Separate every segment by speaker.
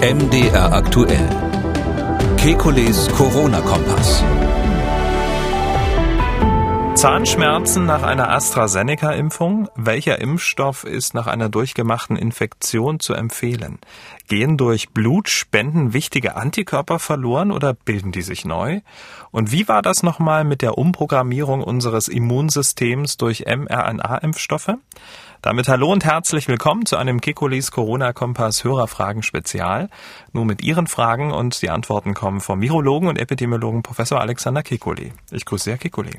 Speaker 1: MDR aktuell. Kekules Corona-Kompass.
Speaker 2: Zahnschmerzen nach einer AstraZeneca-Impfung? Welcher Impfstoff ist nach einer durchgemachten Infektion zu empfehlen? Gehen durch Blutspenden wichtige Antikörper verloren oder bilden die sich neu? Und wie war das nochmal mit der Umprogrammierung unseres Immunsystems durch mRNA-Impfstoffe? Damit hallo und herzlich willkommen zu einem Kekulis Corona-Kompass Hörerfragen Spezial. Nur mit Ihren Fragen und die Antworten kommen vom Virologen und Epidemiologen Professor Alexander Kekuli. Ich grüße Herr Kekuli.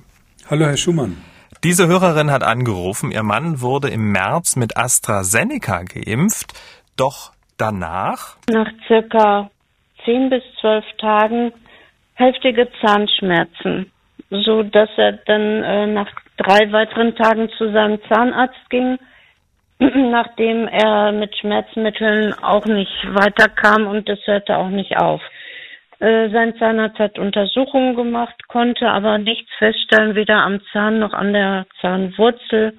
Speaker 3: Hallo, Herr Schumann.
Speaker 2: Diese Hörerin hat angerufen, ihr Mann wurde im März mit AstraZeneca geimpft, doch danach?
Speaker 4: Nach circa zehn bis zwölf Tagen heftige Zahnschmerzen, so dass er dann äh, nach drei weiteren Tagen zu seinem Zahnarzt ging, nachdem er mit Schmerzmitteln auch nicht weiterkam und das hörte auch nicht auf. Äh, sein Zahnarzt hat Untersuchungen gemacht, konnte aber nichts feststellen, weder am Zahn noch an der Zahnwurzel.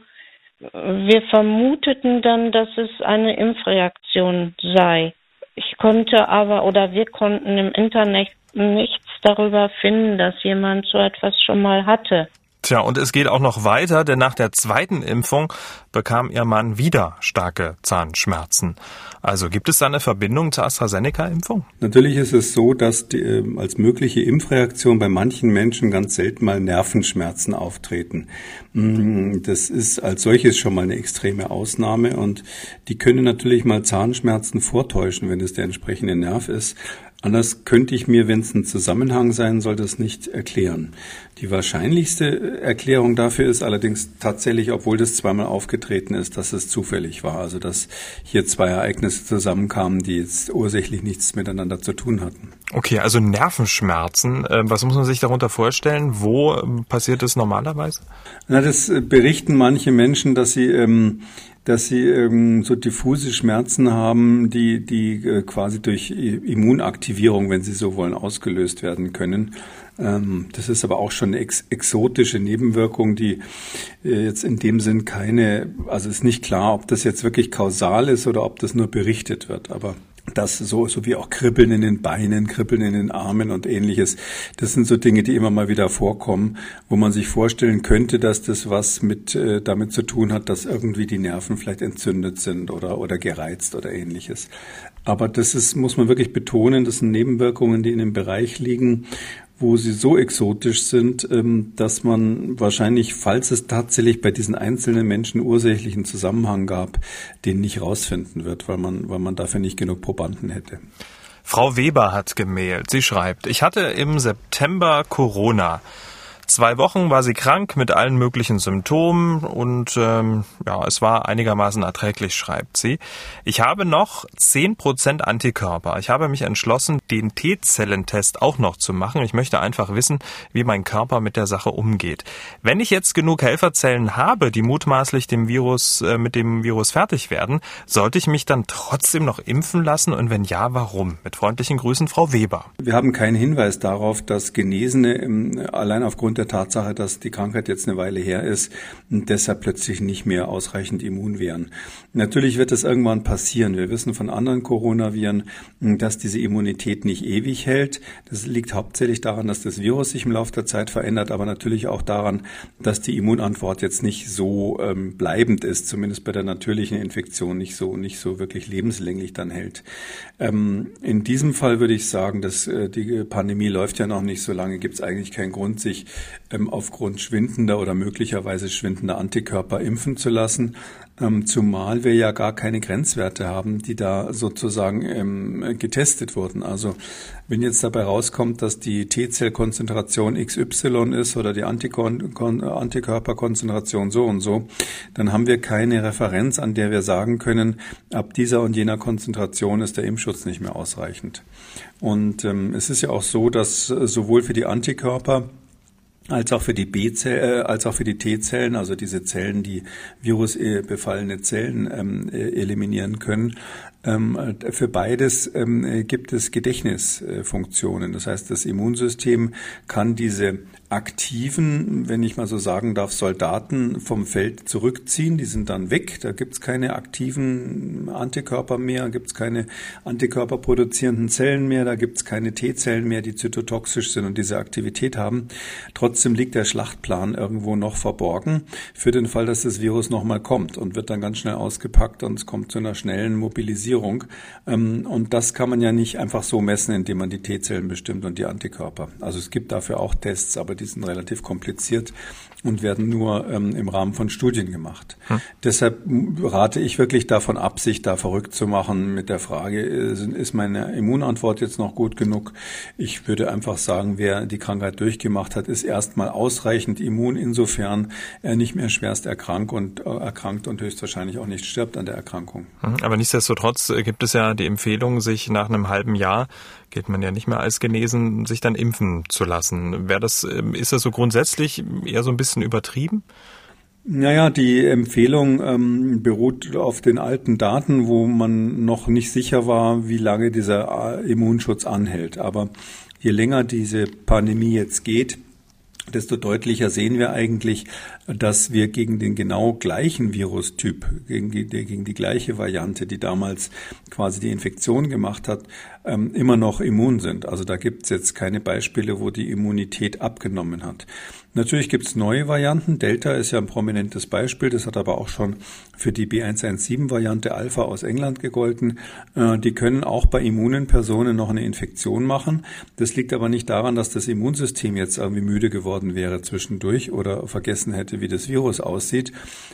Speaker 4: Wir vermuteten dann, dass es eine Impfreaktion sei. Ich konnte aber oder wir konnten im Internet nichts darüber finden, dass jemand so etwas schon mal hatte.
Speaker 2: Tja, und es geht auch noch weiter, denn nach der zweiten Impfung bekam ihr Mann wieder starke Zahnschmerzen. Also gibt es da eine Verbindung zur AstraZeneca-Impfung?
Speaker 3: Natürlich ist es so, dass die, äh, als mögliche Impfreaktion bei manchen Menschen ganz selten mal Nervenschmerzen auftreten. Mm, das ist als solches schon mal eine extreme Ausnahme und die können natürlich mal Zahnschmerzen vortäuschen, wenn es der entsprechende Nerv ist. Anders könnte ich mir, wenn es ein Zusammenhang sein soll, das nicht erklären. Die wahrscheinlichste Erklärung dafür ist allerdings tatsächlich, obwohl das zweimal aufgetreten ist, dass es zufällig war. Also dass hier zwei Ereignisse zusammenkamen, die jetzt ursächlich nichts miteinander zu tun hatten.
Speaker 2: Okay, also Nervenschmerzen. Äh, was muss man sich darunter vorstellen? Wo ähm, passiert das normalerweise?
Speaker 3: Na, das äh, berichten manche Menschen, dass sie ähm, dass sie ähm, so diffuse Schmerzen haben, die, die äh, quasi durch Immunaktivierung, wenn sie so wollen, ausgelöst werden können. Ähm, das ist aber auch schon eine ex exotische Nebenwirkung, die äh, jetzt in dem Sinn keine, also ist nicht klar, ob das jetzt wirklich kausal ist oder ob das nur berichtet wird. Aber das so, so wie auch Kribbeln in den Beinen, Kribbeln in den Armen und ähnliches. Das sind so Dinge, die immer mal wieder vorkommen, wo man sich vorstellen könnte, dass das was mit äh, damit zu tun hat, dass irgendwie die Nerven vielleicht entzündet sind oder oder gereizt oder ähnliches. Aber das ist muss man wirklich betonen, das sind Nebenwirkungen, die in dem Bereich liegen, wo sie so exotisch sind, ähm, dass man wahrscheinlich, falls es tatsächlich bei diesen einzelnen Menschen ursächlichen Zusammenhang gab, den nicht rausfinden wird, weil man, weil man dafür nicht genug Probanden hätte.
Speaker 2: Frau Weber hat gemailt. Sie schreibt, ich hatte im September Corona. Zwei Wochen war sie krank mit allen möglichen Symptomen und ähm, ja, es war einigermaßen erträglich, schreibt sie. Ich habe noch zehn Prozent Antikörper. Ich habe mich entschlossen, den T-Zellentest auch noch zu machen. Ich möchte einfach wissen, wie mein Körper mit der Sache umgeht. Wenn ich jetzt genug Helferzellen habe, die mutmaßlich dem Virus, äh, mit dem Virus fertig werden, sollte ich mich dann trotzdem noch impfen lassen und wenn ja, warum? Mit freundlichen Grüßen, Frau Weber.
Speaker 3: Wir haben keinen Hinweis darauf, dass Genesene im, allein aufgrund der Tatsache, dass die Krankheit jetzt eine Weile her ist und deshalb plötzlich nicht mehr ausreichend immun wären. Natürlich wird es irgendwann passieren. Wir wissen von anderen Coronaviren, dass diese Immunität nicht ewig hält. Das liegt hauptsächlich daran, dass das Virus sich im Laufe der Zeit verändert, aber natürlich auch daran, dass die Immunantwort jetzt nicht so ähm, bleibend ist, zumindest bei der natürlichen Infektion nicht so nicht so wirklich lebenslänglich dann hält. Ähm, in diesem Fall würde ich sagen, dass äh, die Pandemie läuft ja noch nicht so lange, gibt es eigentlich keinen Grund, sich aufgrund schwindender oder möglicherweise schwindender Antikörper impfen zu lassen, ähm, zumal wir ja gar keine Grenzwerte haben, die da sozusagen ähm, getestet wurden. Also wenn jetzt dabei rauskommt, dass die T-Zellkonzentration XY ist oder die Antikörperkonzentration so und so, dann haben wir keine Referenz, an der wir sagen können, ab dieser und jener Konzentration ist der Impfschutz nicht mehr ausreichend. Und ähm, es ist ja auch so, dass äh, sowohl für die Antikörper als auch für die B-Zellen, äh, als auch für die T-Zellen, also diese Zellen, die virusbefallene Zellen ähm, äh, eliminieren können, für beides ähm, gibt es Gedächtnisfunktionen. Das heißt, das Immunsystem kann diese aktiven, wenn ich mal so sagen darf, Soldaten vom Feld zurückziehen. Die sind dann weg. Da gibt es keine aktiven Antikörper mehr, gibt es keine antikörperproduzierenden Zellen mehr, da gibt es keine T-Zellen mehr, die zytotoxisch sind und diese Aktivität haben. Trotzdem liegt der Schlachtplan irgendwo noch verborgen für den Fall, dass das Virus nochmal kommt und wird dann ganz schnell ausgepackt und es kommt zu einer schnellen Mobilisierung. Ähm, und das kann man ja nicht einfach so messen, indem man die T-Zellen bestimmt und die Antikörper. Also es gibt dafür auch Tests, aber die sind relativ kompliziert und werden nur ähm, im Rahmen von Studien gemacht. Hm. Deshalb rate ich wirklich davon ab, sich da verrückt zu machen mit der Frage, ist meine Immunantwort jetzt noch gut genug? Ich würde einfach sagen, wer die Krankheit durchgemacht hat, ist erstmal ausreichend immun, insofern er nicht mehr schwerst erkrankt und, äh, erkrankt und höchstwahrscheinlich auch nicht stirbt an der Erkrankung.
Speaker 2: Hm. Aber nichtsdestotrotz äh, gibt es ja die Empfehlung, sich nach einem halben Jahr geht man ja nicht mehr als genesen, sich dann impfen zu lassen. Wäre das, ähm, ist das so grundsätzlich eher so ein bisschen übertrieben?
Speaker 3: Naja, die Empfehlung ähm, beruht auf den alten Daten, wo man noch nicht sicher war, wie lange dieser äh, Immunschutz anhält. Aber je länger diese Pandemie jetzt geht, desto deutlicher sehen wir eigentlich, dass wir gegen den genau gleichen Virustyp, gegen die, gegen die gleiche Variante, die damals quasi die Infektion gemacht hat, ähm, immer noch immun sind. Also da gibt es jetzt keine Beispiele, wo die Immunität abgenommen hat. Natürlich gibt es neue Varianten. Delta ist ja ein prominentes Beispiel. Das hat aber auch schon für die B117-Variante Alpha aus England gegolten. Äh, die können auch bei immunen Personen noch eine Infektion machen. Das liegt aber nicht daran, dass das Immunsystem jetzt irgendwie müde geworden wäre zwischendurch oder vergessen hätte, wie das Virus aussieht,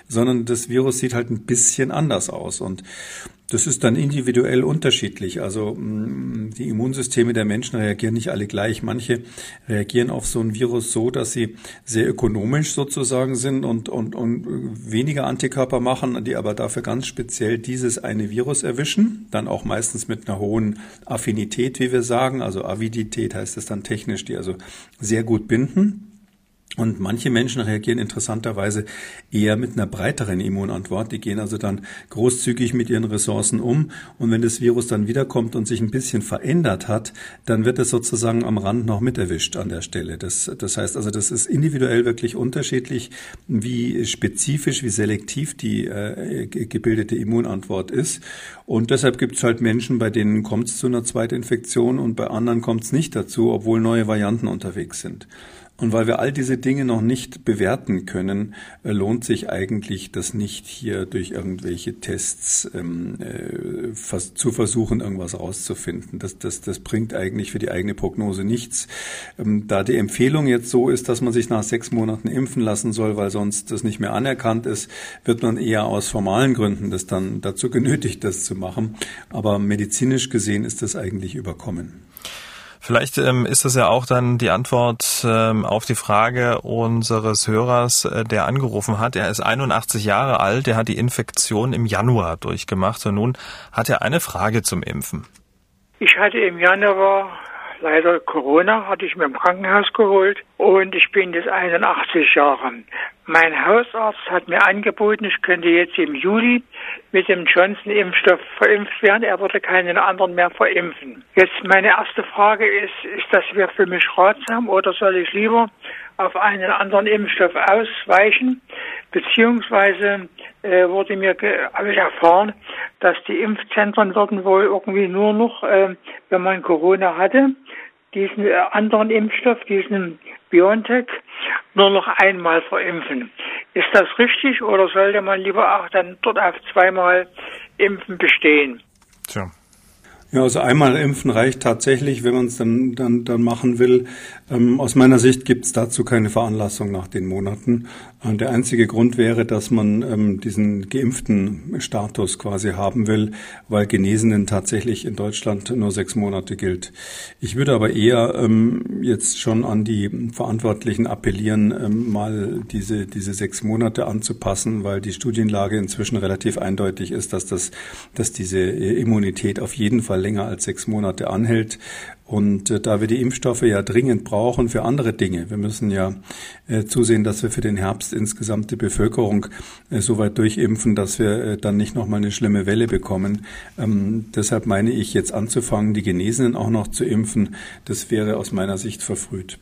Speaker 3: sondern das Virus sieht halt ein bisschen anders aus. Und das ist dann individuell unterschiedlich. Also mm, die Immunsysteme der Menschen reagieren nicht alle gleich. Manche reagieren auf so ein Virus so, dass sie sehr ökonomisch sozusagen sind und, und, und weniger Antikörper machen, die aber dafür ganz speziell dieses eine Virus erwischen. Dann auch meistens mit einer hohen Affinität, wie wir sagen. Also Avidität heißt es dann technisch, die also sehr gut binden. Und manche Menschen reagieren interessanterweise eher mit einer breiteren Immunantwort. Die gehen also dann großzügig mit ihren Ressourcen um. Und wenn das Virus dann wiederkommt und sich ein bisschen verändert hat, dann wird es sozusagen am Rand noch mit erwischt an der Stelle. Das, das heißt also, das ist individuell wirklich unterschiedlich, wie spezifisch, wie selektiv die äh, gebildete Immunantwort ist. Und deshalb gibt es halt Menschen, bei denen kommt es zu einer Zweitinfektion und bei anderen kommt es nicht dazu, obwohl neue Varianten unterwegs sind. Und weil wir all diese Dinge noch nicht bewerten können, äh, lohnt sich eigentlich das nicht hier durch irgendwelche Tests ähm, äh, zu versuchen, irgendwas rauszufinden. Das, das, das bringt eigentlich für die eigene Prognose nichts. Ähm, da die Empfehlung jetzt so ist, dass man sich nach sechs Monaten impfen lassen soll, weil sonst das nicht mehr anerkannt ist, wird man eher aus formalen Gründen das dann dazu genötigt, das zu machen. Aber medizinisch gesehen ist das eigentlich überkommen.
Speaker 2: Vielleicht ähm, ist das ja auch dann die Antwort ähm, auf die Frage unseres Hörers, äh, der angerufen hat. Er ist 81 Jahre alt, er hat die Infektion im Januar durchgemacht und nun hat er eine Frage zum Impfen.
Speaker 5: Ich hatte im Januar leider Corona, hatte ich mir im Krankenhaus geholt und ich bin jetzt 81 Jahre. Mein Hausarzt hat mir angeboten, ich könnte jetzt im Juli mit dem Johnson-Impfstoff verimpft werden. Er würde keinen anderen mehr verimpfen. Jetzt meine erste Frage ist, ist das für mich ratsam oder soll ich lieber auf einen anderen Impfstoff ausweichen? Beziehungsweise äh, wurde mir, habe ich erfahren, dass die Impfzentren würden wohl irgendwie nur noch, äh, wenn man Corona hatte, diesen äh, anderen Impfstoff, diesen BioNTech, nur noch einmal verimpfen. Ist das richtig oder sollte man lieber auch dann dort auf zweimal Impfen bestehen?
Speaker 3: Tja. Ja, also einmal impfen reicht tatsächlich, wenn man es dann, dann, dann machen will. Ähm, aus meiner Sicht gibt es dazu keine Veranlassung nach den Monaten. Äh, der einzige Grund wäre, dass man ähm, diesen geimpften Status quasi haben will, weil Genesenen tatsächlich in Deutschland nur sechs Monate gilt. Ich würde aber eher ähm, jetzt schon an die Verantwortlichen appellieren, ähm, mal diese, diese sechs Monate anzupassen, weil die Studienlage inzwischen relativ eindeutig ist, dass das, dass diese Immunität auf jeden Fall länger als sechs Monate anhält. Und äh, da wir die Impfstoffe ja dringend brauchen für andere Dinge, wir müssen ja äh, zusehen, dass wir für den Herbst insgesamt die Bevölkerung äh, so weit durchimpfen, dass wir äh, dann nicht nochmal eine schlimme Welle bekommen. Ähm, deshalb meine ich jetzt anzufangen, die Genesenen auch noch zu impfen. Das wäre aus meiner Sicht verfrüht.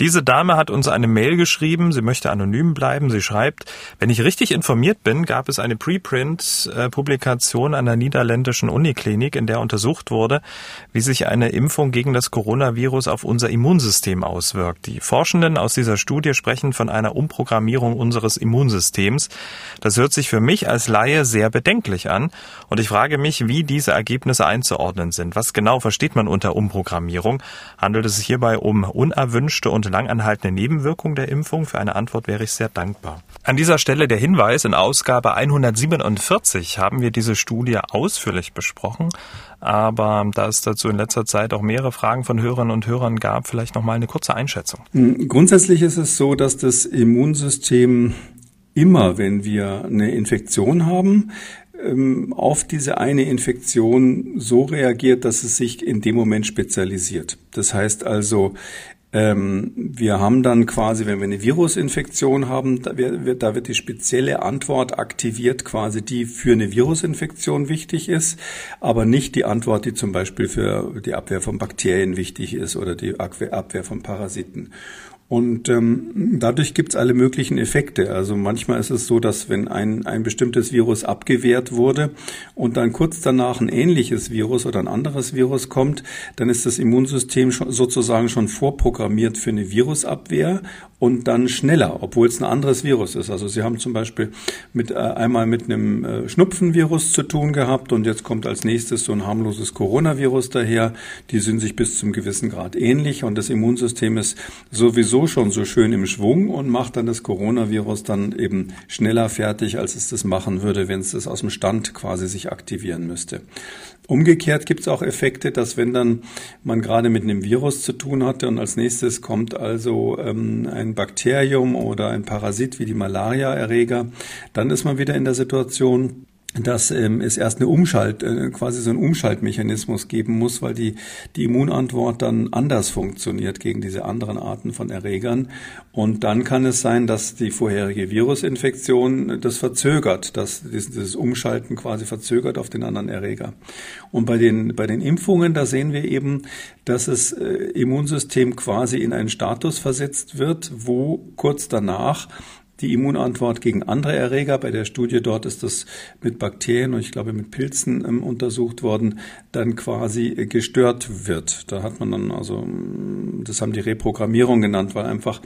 Speaker 2: Diese Dame hat uns eine Mail geschrieben, sie möchte anonym bleiben. Sie schreibt, wenn ich richtig informiert bin, gab es eine Preprint-Publikation an der niederländischen Uniklinik, in der untersucht wurde, wie sich eine Impfung gegen das Coronavirus auf unser Immunsystem auswirkt. Die Forschenden aus dieser Studie sprechen von einer Umprogrammierung unseres Immunsystems. Das hört sich für mich als Laie sehr bedenklich an und ich frage mich, wie diese Ergebnisse einzuordnen sind. Was genau versteht man unter Umprogrammierung? Handelt es sich hierbei um unerwünschte und und langanhaltende Nebenwirkungen der Impfung? Für eine Antwort wäre ich sehr dankbar. An dieser Stelle der Hinweis, in Ausgabe 147 haben wir diese Studie ausführlich besprochen, aber da es dazu in letzter Zeit auch mehrere Fragen von Hörerinnen und Hörern gab, vielleicht noch mal eine kurze Einschätzung.
Speaker 3: Hm, grundsätzlich ist es so, dass das Immunsystem immer, wenn wir eine Infektion haben, ähm, auf diese eine Infektion so reagiert, dass es sich in dem Moment spezialisiert. Das heißt also, ähm, wir haben dann quasi, wenn wir eine Virusinfektion haben, da wird, da wird die spezielle Antwort aktiviert, quasi die für eine Virusinfektion wichtig ist, aber nicht die Antwort, die zum Beispiel für die Abwehr von Bakterien wichtig ist oder die Abwehr von Parasiten. Und ähm, dadurch gibt's alle möglichen Effekte. Also manchmal ist es so, dass wenn ein, ein bestimmtes Virus abgewehrt wurde und dann kurz danach ein ähnliches Virus oder ein anderes Virus kommt, dann ist das Immunsystem schon, sozusagen schon vorprogrammiert für eine Virusabwehr und dann schneller, obwohl es ein anderes Virus ist. Also Sie haben zum Beispiel mit äh, einmal mit einem äh, Schnupfenvirus zu tun gehabt und jetzt kommt als nächstes so ein harmloses Coronavirus daher. Die sind sich bis zum gewissen Grad ähnlich und das Immunsystem ist sowieso schon so schön im Schwung und macht dann das Coronavirus dann eben schneller fertig, als es das machen würde, wenn es das aus dem Stand quasi sich aktivieren müsste. Umgekehrt gibt es auch Effekte, dass wenn dann man gerade mit einem Virus zu tun hatte und als nächstes kommt also ähm, ein Bakterium oder ein Parasit wie die Malaria-Erreger, dann ist man wieder in der Situation, dass ähm, es erst eine Umschalt, äh, quasi so einen Umschaltmechanismus geben muss, weil die, die Immunantwort dann anders funktioniert gegen diese anderen Arten von Erregern. Und dann kann es sein, dass die vorherige Virusinfektion das verzögert, dass dieses Umschalten quasi verzögert auf den anderen Erreger. Und bei den, bei den Impfungen, da sehen wir eben, dass das äh, Immunsystem quasi in einen Status versetzt wird, wo kurz danach die Immunantwort gegen andere Erreger. Bei der Studie dort ist das mit Bakterien und ich glaube mit Pilzen ähm, untersucht worden, dann quasi gestört wird. Da hat man dann also, das haben die Reprogrammierung genannt, weil einfach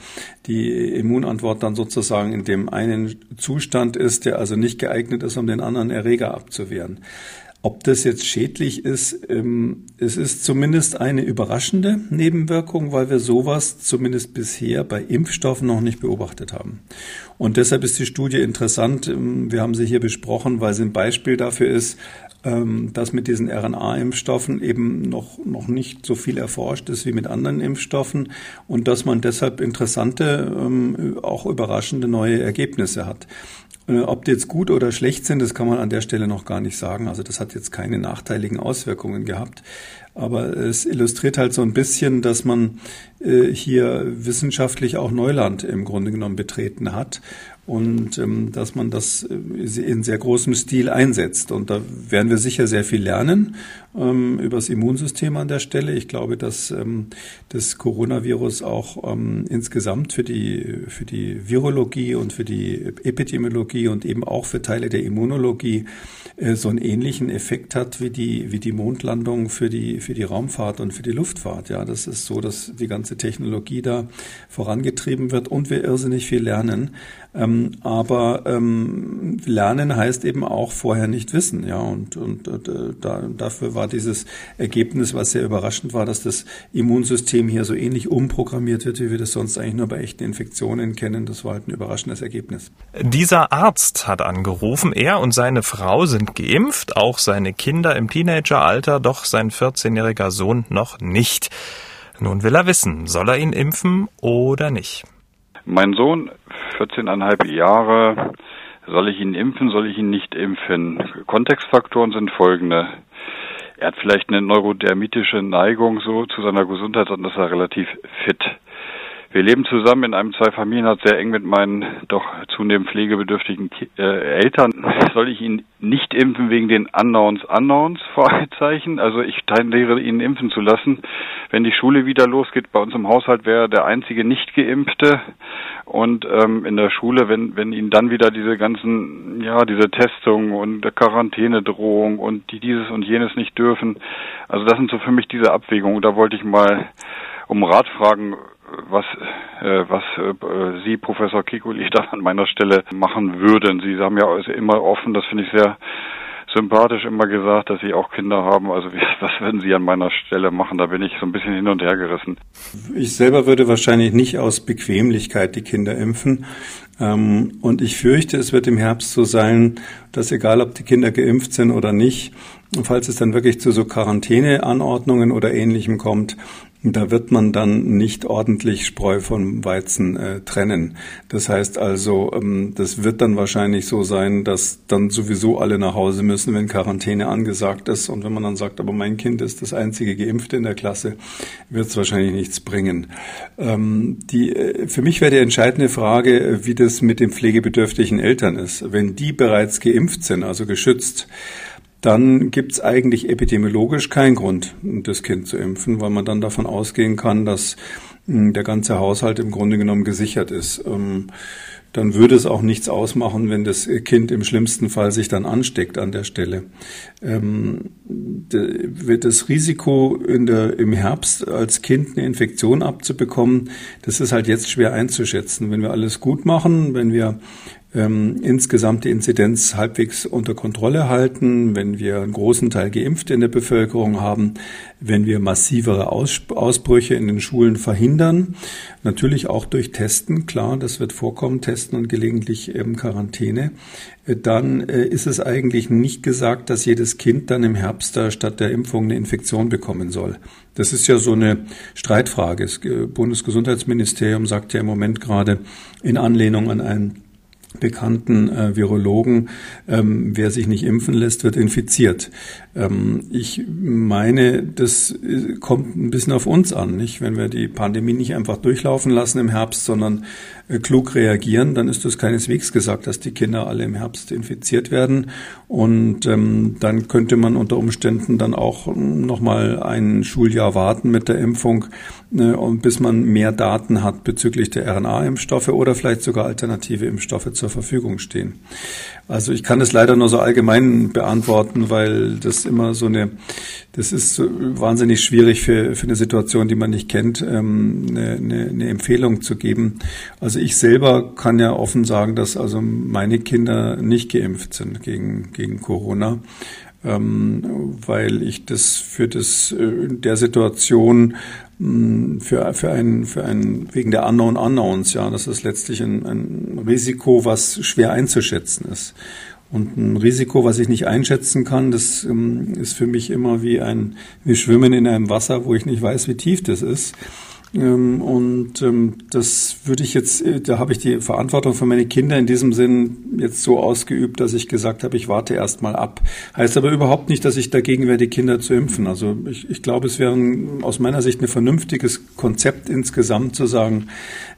Speaker 3: die Immunantwort dann sozusagen in dem einen Zustand ist, der also nicht geeignet ist, um den anderen Erreger abzuwehren. Ob das jetzt schädlich ist, ähm, es ist zumindest eine überraschende Nebenwirkung, weil wir sowas zumindest bisher bei Impfstoffen noch nicht beobachtet haben. Und deshalb ist die Studie interessant. Ähm, wir haben sie hier besprochen, weil sie ein Beispiel dafür ist, ähm, dass mit diesen RNA-Impfstoffen eben noch, noch nicht so viel erforscht ist wie mit anderen Impfstoffen und dass man deshalb interessante, ähm, auch überraschende neue Ergebnisse hat. Äh, ob die jetzt gut oder schlecht sind, das kann man an der Stelle noch gar nicht sagen. Also das hat jetzt keine nachteiligen Auswirkungen gehabt. Aber es illustriert halt so ein bisschen, dass man äh, hier wissenschaftlich auch Neuland im Grunde genommen betreten hat und ähm, dass man das äh, in sehr großem Stil einsetzt. Und da werden wir sicher sehr viel lernen ähm, über das Immunsystem an der Stelle. Ich glaube, dass ähm, das Coronavirus auch ähm, insgesamt für die, für die Virologie und für die Epidemiologie und eben auch für Teile der Immunologie äh, so einen ähnlichen Effekt hat wie die, wie die Mondlandung für die, für die Raumfahrt und für die Luftfahrt. Ja, das ist so, dass die ganze Technologie da vorangetrieben wird und wir irrsinnig viel lernen. Ähm, aber ähm, lernen heißt eben auch vorher nicht wissen, ja. Und, und äh, da, dafür war dieses Ergebnis, was sehr überraschend war, dass das Immunsystem hier so ähnlich umprogrammiert wird, wie wir das sonst eigentlich nur bei echten Infektionen kennen. Das war halt ein überraschendes Ergebnis.
Speaker 2: Dieser Arzt hat angerufen, er und seine Frau sind geimpft, auch seine Kinder im Teenageralter, doch sein 14-jähriger Sohn noch nicht. Nun will er wissen, soll er ihn impfen oder nicht?
Speaker 6: Mein Sohn 14,5 Jahre. Soll ich ihn impfen, soll ich ihn nicht impfen? Kontextfaktoren sind folgende. Er hat vielleicht eine neurodermitische Neigung so zu seiner Gesundheit, sondern ist er relativ fit. Wir leben zusammen in einem Zweifamilienhaus sehr eng mit meinen doch zunehmend pflegebedürftigen äh, Eltern. Soll ich ihn nicht impfen wegen den Unknowns Unknowns? Fragezeichen. Also ich tendiere ihn impfen zu lassen. Wenn die Schule wieder losgeht, bei uns im Haushalt wäre der einzige nicht geimpfte. Und ähm, in der Schule, wenn wenn ihn dann wieder diese ganzen, ja, diese Testung und Quarantänedrohung und die dieses und jenes nicht dürfen. Also das sind so für mich diese Abwägungen. Da wollte ich mal um Rat fragen, was, äh, was äh, Sie, Professor Kikuli, da an meiner Stelle machen würden. Sie haben ja also immer offen, das finde ich sehr sympathisch immer gesagt, dass Sie auch Kinder haben. Also wie, was würden Sie an meiner Stelle machen? Da bin ich so ein bisschen hin und her gerissen.
Speaker 3: Ich selber würde wahrscheinlich nicht aus Bequemlichkeit die Kinder impfen. Ähm, und ich fürchte, es wird im Herbst so sein, dass egal ob die Kinder geimpft sind oder nicht, falls es dann wirklich zu so Quarantäneanordnungen oder ähnlichem kommt, da wird man dann nicht ordentlich Spreu von Weizen äh, trennen. Das heißt also, ähm, das wird dann wahrscheinlich so sein, dass dann sowieso alle nach Hause müssen, wenn Quarantäne angesagt ist. Und wenn man dann sagt, aber mein Kind ist das einzige Geimpfte in der Klasse, wird es wahrscheinlich nichts bringen. Ähm, die, äh, für mich wäre die entscheidende Frage, äh, wie das mit den pflegebedürftigen Eltern ist. Wenn die bereits geimpft sind, also geschützt, dann gibt es eigentlich epidemiologisch keinen Grund, das Kind zu impfen, weil man dann davon ausgehen kann, dass hm, der ganze Haushalt im Grunde genommen gesichert ist. Ähm, dann würde es auch nichts ausmachen, wenn das Kind im schlimmsten Fall sich dann ansteckt an der Stelle. Ähm, das Risiko der, im Herbst als Kind eine Infektion abzubekommen, das ist halt jetzt schwer einzuschätzen. Wenn wir alles gut machen, wenn wir ähm, insgesamt die Inzidenz halbwegs unter Kontrolle halten, wenn wir einen großen Teil Geimpfte in der Bevölkerung haben, wenn wir massivere Aus Ausbrüche in den Schulen verhindern, natürlich auch durch Testen, klar, das wird vorkommen, Testen und gelegentlich eben Quarantäne, äh, dann äh, ist es eigentlich nicht gesagt, dass jedes Kind dann im Herbst statt der Impfung eine Infektion bekommen soll. Das ist ja so eine Streitfrage. Das äh, Bundesgesundheitsministerium sagt ja im Moment gerade in Anlehnung an einen bekannten äh, Virologen, ähm, wer sich nicht impfen lässt, wird infiziert. Ähm, ich meine, das äh, kommt ein bisschen auf uns an, nicht? Wenn wir die Pandemie nicht einfach durchlaufen lassen im Herbst, sondern äh, klug reagieren, dann ist das keineswegs gesagt, dass die Kinder alle im Herbst infiziert werden. Und ähm, dann könnte man unter Umständen dann auch noch mal ein Schuljahr warten mit der Impfung, äh, bis man mehr Daten hat bezüglich der RNA-Impfstoffe oder vielleicht sogar alternative Impfstoffe zur Verfügung stehen. Also ich kann es leider nur so allgemein beantworten, weil das immer so eine, das ist wahnsinnig schwierig für, für eine Situation, die man nicht kennt, ähm, eine, eine, eine Empfehlung zu geben. Also ich selber kann ja offen sagen, dass also meine Kinder nicht geimpft sind gegen, gegen Corona ähm, weil ich das für das äh, in der Situation für, für ein, für ein, wegen der Unknown Unknowns, ja, das ist letztlich ein, ein Risiko, was schwer einzuschätzen ist. Und ein Risiko, was ich nicht einschätzen kann, das ähm, ist für mich immer wie ein, wie Schwimmen in einem Wasser, wo ich nicht weiß, wie tief das ist. Ähm, und ähm, das würde ich jetzt, äh, da habe ich die Verantwortung für meine Kinder in diesem Sinn jetzt so ausgeübt, dass ich gesagt habe, ich warte erst mal ab. Heißt aber überhaupt nicht, dass ich dagegen wäre, die Kinder zu impfen. Also ich, ich glaube, es wäre aus meiner Sicht ein vernünftiges Konzept insgesamt zu sagen,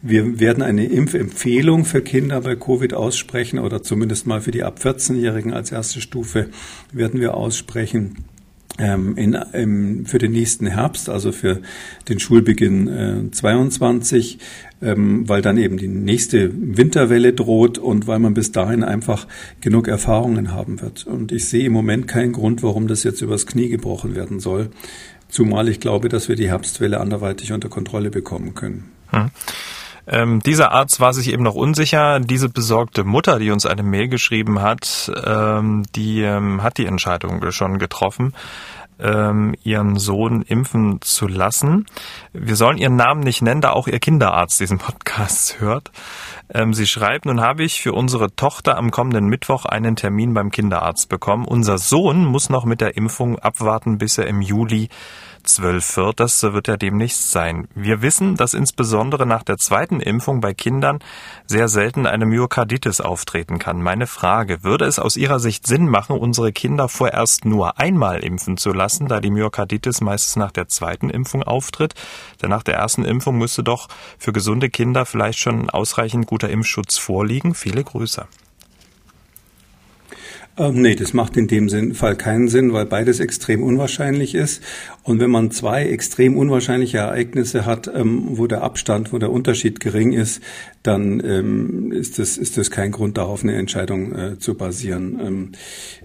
Speaker 3: wir werden eine Impfempfehlung für Kinder bei Covid aussprechen oder zumindest mal für die ab 14-Jährigen als erste Stufe werden wir aussprechen ähm, in, im, für den nächsten Herbst, also für den Schulbeginn äh, 22, ähm, weil dann eben die nächste Winterwelle droht und weil man bis dahin einfach genug Erfahrungen haben wird. Und ich sehe im Moment keinen Grund, warum das jetzt übers Knie gebrochen werden soll. Zumal ich glaube, dass wir die Herbstwelle anderweitig unter Kontrolle bekommen können. Hm.
Speaker 2: Ähm, dieser Arzt war sich eben noch unsicher. Diese besorgte Mutter, die uns eine Mail geschrieben hat, ähm, die ähm, hat die Entscheidung schon getroffen ähm, ihren Sohn impfen zu lassen. Wir sollen ihren Namen nicht nennen, da auch ihr Kinderarzt diesen Podcast hört. Ähm, sie schreibt, nun habe ich für unsere Tochter am kommenden Mittwoch einen Termin beim Kinderarzt bekommen. Unser Sohn muss noch mit der Impfung abwarten, bis er im Juli zwölf wird. Das wird ja demnächst sein. Wir wissen, dass insbesondere nach der zweiten Impfung bei Kindern sehr selten eine Myokarditis auftreten kann. Meine Frage, würde es aus Ihrer Sicht Sinn machen, unsere Kinder vorerst nur einmal impfen zu lassen, da die Myokarditis meistens nach der zweiten Impfung auftritt? Denn nach der ersten Impfung müsste doch für gesunde Kinder vielleicht schon ausreichend guter Impfschutz vorliegen. Viele Grüße.
Speaker 3: Ähm, nee, das macht in dem Sinn, Fall keinen Sinn, weil beides extrem unwahrscheinlich ist. Und wenn man zwei extrem unwahrscheinliche Ereignisse hat, ähm, wo der Abstand, wo der Unterschied gering ist, dann ähm, ist, das, ist das kein Grund darauf, eine Entscheidung äh, zu basieren. Ähm,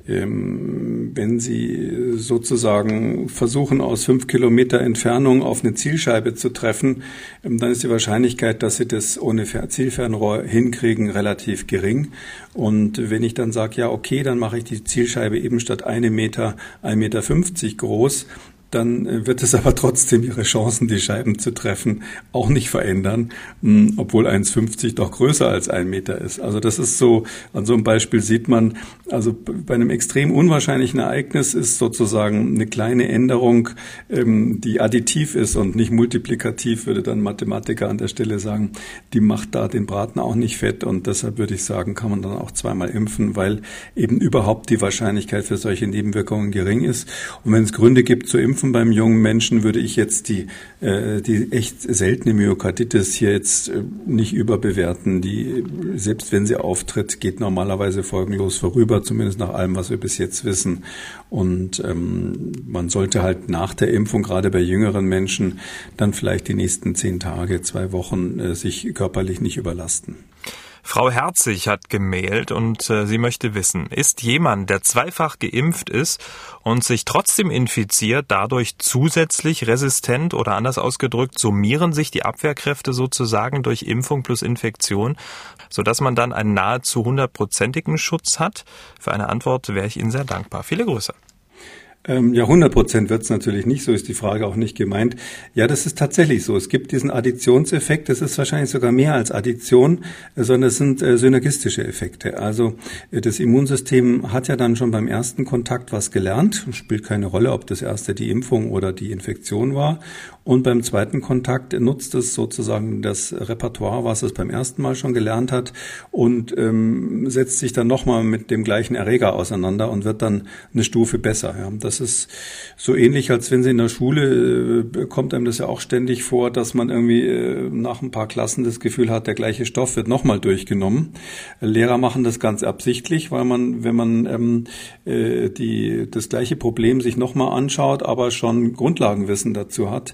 Speaker 3: ähm, wenn Sie sozusagen versuchen, aus fünf Kilometer Entfernung auf eine Zielscheibe zu treffen, ähm, dann ist die Wahrscheinlichkeit, dass Sie das ohne Zielfernrohr hinkriegen, relativ gering. Und wenn ich dann sage, ja, okay, dann mache ich die Zielscheibe eben statt einem Meter, ein Meter fünfzig groß, dann äh, wird es aber trotzdem ihre Chancen, die Scheiben zu treffen, auch nicht verändern, hm, obwohl 1,50 doch größer als ein Meter ist. Also das ist so, an so einem Beispiel sieht man, also bei einem extrem unwahrscheinlichen Ereignis ist sozusagen eine kleine Änderung, ähm, die additiv ist und nicht multiplikativ, würde dann Mathematiker an der Stelle sagen, die macht da den Braten auch nicht fett und deshalb würde ich sagen, kann man dann auch zweimal impfen, weil eben überhaupt die Wahrscheinlichkeit für solche Nebenwirkungen gering ist. Und wenn es Gründe gibt zu impfen, Impfen beim jungen Menschen würde ich jetzt die, äh, die echt seltene Myokarditis hier jetzt äh, nicht überbewerten. Die, selbst wenn sie auftritt, geht normalerweise folgenlos vorüber, zumindest nach allem, was wir bis jetzt wissen. Und ähm, man sollte halt nach der Impfung, gerade bei jüngeren Menschen, dann vielleicht die nächsten zehn Tage, zwei Wochen äh, sich körperlich nicht überlasten.
Speaker 2: Frau Herzig hat gemailt und äh, sie möchte wissen, ist jemand, der zweifach geimpft ist und sich trotzdem infiziert, dadurch zusätzlich resistent oder anders ausgedrückt, summieren sich die Abwehrkräfte sozusagen durch Impfung plus Infektion, sodass man dann einen nahezu hundertprozentigen Schutz hat? Für eine Antwort wäre ich Ihnen sehr dankbar. Viele Grüße.
Speaker 3: Ähm, ja, 100 Prozent wird es natürlich nicht, so ist die Frage auch nicht gemeint. Ja, das ist tatsächlich so. Es gibt diesen Additionseffekt, das ist wahrscheinlich sogar mehr als Addition, sondern es sind äh, synergistische Effekte. Also äh, das Immunsystem hat ja dann schon beim ersten Kontakt was gelernt, spielt keine Rolle, ob das erste die Impfung oder die Infektion war. Und beim zweiten Kontakt nutzt es sozusagen das Repertoire, was es beim ersten Mal schon gelernt hat und ähm, setzt sich dann nochmal mit dem gleichen Erreger auseinander und wird dann eine Stufe besser. Ja. Das ist so ähnlich, als wenn Sie in der Schule, äh, kommt einem das ja auch ständig vor, dass man irgendwie äh, nach ein paar Klassen das Gefühl hat, der gleiche Stoff wird nochmal durchgenommen. Lehrer machen das ganz absichtlich, weil man, wenn man ähm, äh, die, das gleiche Problem sich nochmal anschaut, aber schon Grundlagenwissen dazu hat,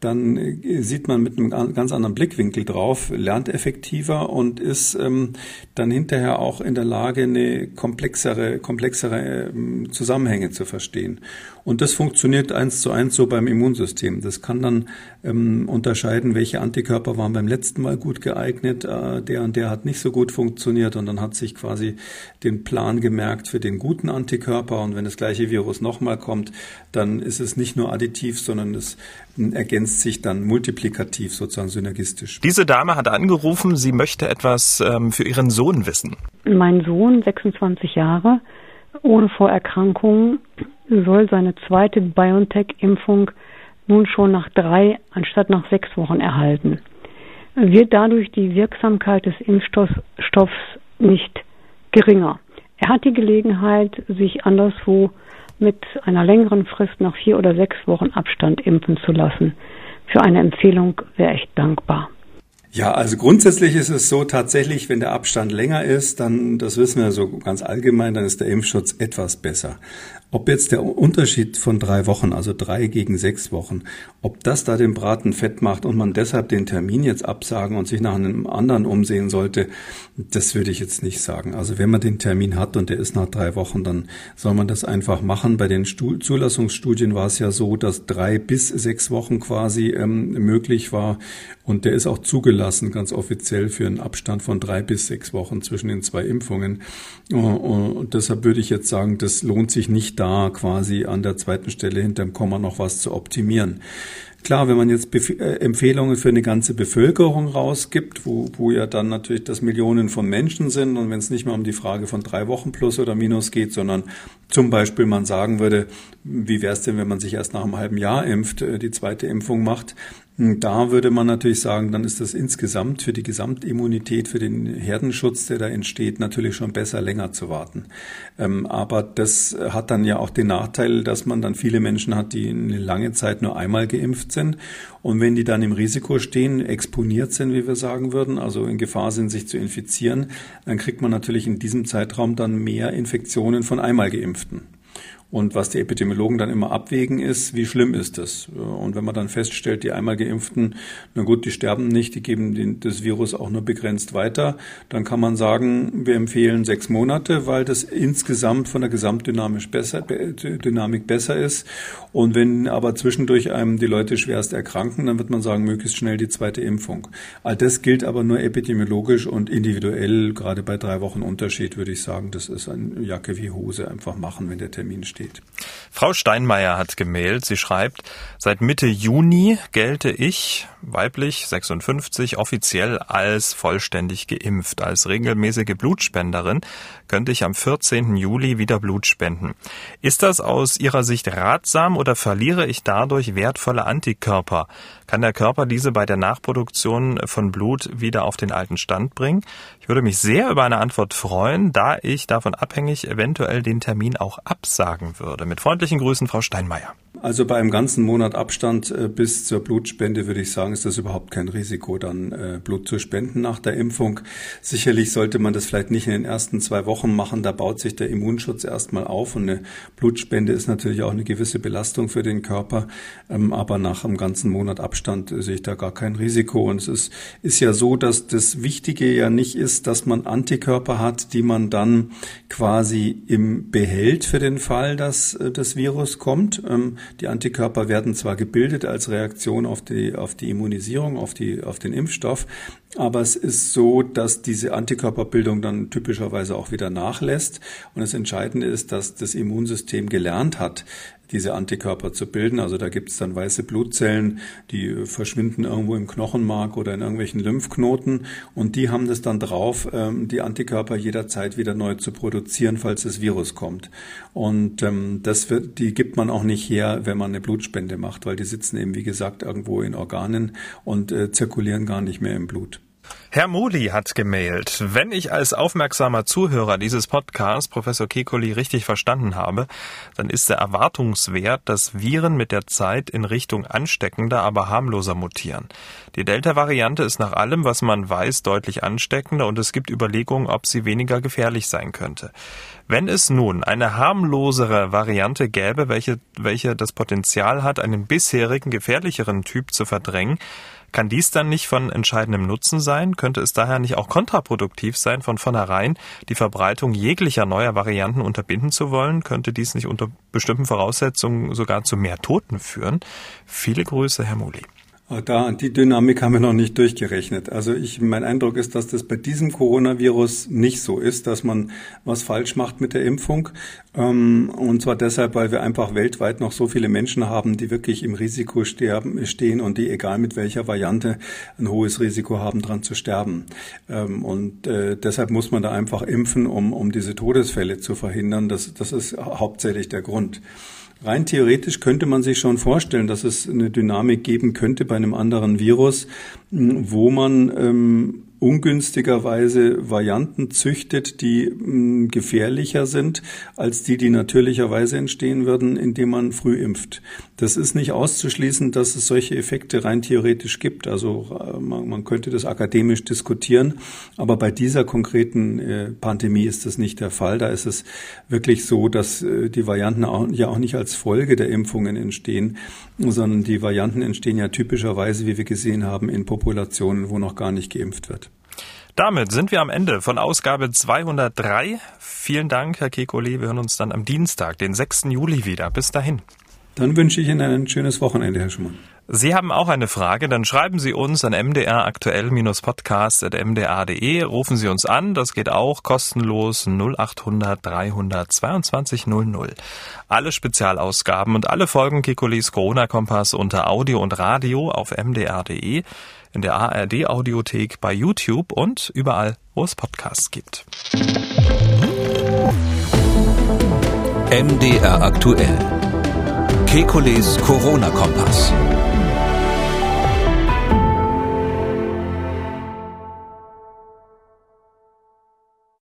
Speaker 3: dann äh, sieht man mit einem ganz anderen Blickwinkel drauf, lernt effektiver und ist ähm, dann hinterher auch in der Lage, eine komplexere, komplexere ähm, Zusammenhänge zu verstehen. Und das funktioniert eins zu eins so beim Immunsystem. Das kann dann ähm, unterscheiden, welche Antikörper waren beim letzten Mal gut geeignet, äh, der und der hat nicht so gut funktioniert und dann hat sich quasi den Plan gemerkt für den guten Antikörper und wenn das gleiche Virus nochmal kommt, dann ist es nicht nur additiv, sondern es ähm, ergänzt sich dann multiplikativ, sozusagen synergistisch.
Speaker 2: Diese Dame hat angerufen, sie möchte etwas ähm, für ihren Sohn wissen.
Speaker 7: Mein Sohn, 26 Jahre, ohne Vorerkrankungen, soll seine zweite BioNTech-Impfung nun schon nach drei anstatt nach sechs Wochen erhalten. Wird dadurch die Wirksamkeit des Impfstoffs nicht geringer. Er hat die Gelegenheit, sich anderswo mit einer längeren Frist nach vier oder sechs Wochen Abstand impfen zu lassen. Für eine Empfehlung wäre ich dankbar.
Speaker 3: Ja, also grundsätzlich ist es so, tatsächlich, wenn der Abstand länger ist, dann, das wissen wir so ganz allgemein, dann ist der Impfschutz etwas besser. Ob jetzt der Unterschied von drei Wochen, also drei gegen sechs Wochen, ob das da den Braten fett macht und man deshalb den Termin jetzt absagen und sich nach einem anderen umsehen sollte, das würde ich jetzt nicht sagen. Also wenn man den Termin hat und der ist nach drei Wochen, dann soll man das einfach machen. Bei den Zulassungsstudien war es ja so, dass drei bis sechs Wochen quasi ähm, möglich war und der ist auch zugelassen, ganz offiziell für einen Abstand von drei bis sechs Wochen zwischen den zwei Impfungen. Und deshalb würde ich jetzt sagen, das lohnt sich nicht da quasi an der zweiten Stelle hinterm Komma noch was zu optimieren. Klar, wenn man jetzt Bef äh, Empfehlungen für eine ganze Bevölkerung rausgibt, wo, wo ja dann natürlich das Millionen von Menschen sind und wenn es nicht mehr um die Frage von drei Wochen plus oder minus geht, sondern zum Beispiel man sagen würde, wie wäre es denn, wenn man sich erst nach einem halben Jahr impft, äh, die zweite Impfung macht, da würde man natürlich sagen, dann ist das insgesamt für die Gesamtimmunität, für den Herdenschutz, der da entsteht, natürlich schon besser, länger zu warten. Ähm, aber das hat dann ja auch den Nachteil, dass man dann viele Menschen hat, die eine lange Zeit nur einmal geimpft sind. Und wenn die dann im Risiko stehen, exponiert sind, wie wir sagen würden, also in Gefahr sind, sich zu infizieren, dann kriegt man natürlich in diesem Zeitraum dann mehr Infektionen von einmal geimpften. Und was die Epidemiologen dann immer abwägen ist, wie schlimm ist das? Und wenn man dann feststellt, die einmal geimpften, na gut, die sterben nicht, die geben den, das Virus auch nur begrenzt weiter, dann kann man sagen, wir empfehlen sechs Monate, weil das insgesamt von der Gesamtdynamik besser, Dynamik besser ist. Und wenn aber zwischendurch einem die Leute schwerst erkranken, dann wird man sagen, möglichst schnell die zweite Impfung. All das gilt aber nur epidemiologisch und individuell, gerade bei drei Wochen Unterschied würde ich sagen, das ist ein Jacke wie Hose einfach machen, wenn der Termin steht steht.
Speaker 2: Frau Steinmeier hat gemailt. Sie schreibt, seit Mitte Juni gelte ich, weiblich 56, offiziell als vollständig geimpft. Als regelmäßige Blutspenderin könnte ich am 14. Juli wieder Blut spenden. Ist das aus Ihrer Sicht ratsam oder verliere ich dadurch wertvolle Antikörper? Kann der Körper diese bei der Nachproduktion von Blut wieder auf den alten Stand bringen? Ich würde mich sehr über eine Antwort freuen, da ich davon abhängig eventuell den Termin auch absagen würde. Mit freundlichen Grüßen, Frau Steinmeier.
Speaker 3: Also bei einem ganzen Monat Abstand äh, bis zur Blutspende würde ich sagen, ist das überhaupt kein Risiko, dann äh, Blut zu spenden nach der Impfung. Sicherlich sollte man das vielleicht nicht in den ersten zwei Wochen machen, da baut sich der Immunschutz erstmal auf und eine Blutspende ist natürlich auch eine gewisse Belastung für den Körper, ähm, aber nach einem ganzen Monat Abstand sehe ich da gar kein Risiko. Und es ist, ist ja so, dass das Wichtige ja nicht ist, dass man Antikörper hat, die man dann quasi im behält für den Fall, dass äh, das Virus kommt ähm, die Antikörper werden zwar gebildet als Reaktion auf die, auf die Immunisierung, auf, die, auf den Impfstoff, aber es ist so, dass diese Antikörperbildung dann typischerweise auch wieder nachlässt. Und das Entscheidende ist, dass das Immunsystem gelernt hat, diese Antikörper zu bilden. Also da gibt es dann weiße Blutzellen, die verschwinden irgendwo im Knochenmark oder in irgendwelchen Lymphknoten und die haben das dann drauf, ähm, die Antikörper jederzeit wieder neu zu produzieren, falls das Virus kommt. Und ähm, das wird, die gibt man auch nicht her, wenn man eine Blutspende macht, weil die sitzen eben, wie gesagt, irgendwo in Organen und äh, zirkulieren gar nicht mehr im Blut.
Speaker 2: Herr Moli hat gemailt. Wenn ich als aufmerksamer Zuhörer dieses Podcasts Professor Kekoli richtig verstanden habe, dann ist der Erwartungswert, dass Viren mit der Zeit in Richtung ansteckender, aber harmloser mutieren. Die Delta-Variante ist nach allem, was man weiß, deutlich ansteckender und es gibt Überlegungen, ob sie weniger gefährlich sein könnte. Wenn es nun eine harmlosere Variante gäbe, welche, welche das Potenzial hat, einen bisherigen gefährlicheren Typ zu verdrängen, kann dies dann nicht von entscheidendem Nutzen sein? Könnte es daher nicht auch kontraproduktiv sein, von vornherein die Verbreitung jeglicher neuer Varianten unterbinden zu wollen? Könnte dies nicht unter bestimmten Voraussetzungen sogar zu mehr Toten führen? Viele Grüße, Herr Muli.
Speaker 3: Da, die Dynamik haben wir noch nicht durchgerechnet. Also ich, mein Eindruck ist, dass das bei diesem Coronavirus nicht so ist, dass man was falsch macht mit der Impfung. Ähm, und zwar deshalb, weil wir einfach weltweit noch so viele Menschen haben, die wirklich im Risiko sterben, stehen und die, egal mit welcher Variante, ein hohes Risiko haben, dran zu sterben. Ähm, und äh, deshalb muss man da einfach impfen, um, um diese Todesfälle zu verhindern. Das, das ist hauptsächlich der Grund. Rein theoretisch könnte man sich schon vorstellen, dass es eine Dynamik geben könnte bei einem anderen Virus, wo man ähm, ungünstigerweise Varianten züchtet, die mh, mm, gefährlicher sind als die, die natürlicherweise entstehen würden, indem man früh impft. Das ist nicht auszuschließen, dass es solche Effekte rein theoretisch gibt. Also äh, man, man könnte das akademisch diskutieren, aber bei dieser konkreten äh, Pandemie ist das nicht der Fall. Da ist es wirklich so, dass äh, die Varianten auch, ja auch nicht als Folge der Impfungen entstehen, sondern die Varianten entstehen ja typischerweise, wie wir gesehen haben, in Populationen, wo noch gar nicht geimpft wird.
Speaker 2: Damit sind wir am Ende von Ausgabe 203. Vielen Dank, Herr Kekulé. Wir hören uns dann am Dienstag, den 6. Juli wieder. Bis dahin.
Speaker 3: Dann wünsche ich Ihnen ein schönes Wochenende, Herr Schumann.
Speaker 2: Sie haben auch eine Frage, dann schreiben Sie uns an mdraktuell-podcast.mdr.de, rufen Sie uns an, das geht auch kostenlos 0800 322 00. Alle Spezialausgaben und alle Folgen Kikulis Corona-Kompass unter Audio und Radio auf mdr.de, in der ARD-Audiothek, bei YouTube und überall, wo es Podcasts gibt.
Speaker 1: MDR aktuell. Kekules Corona-Kompass.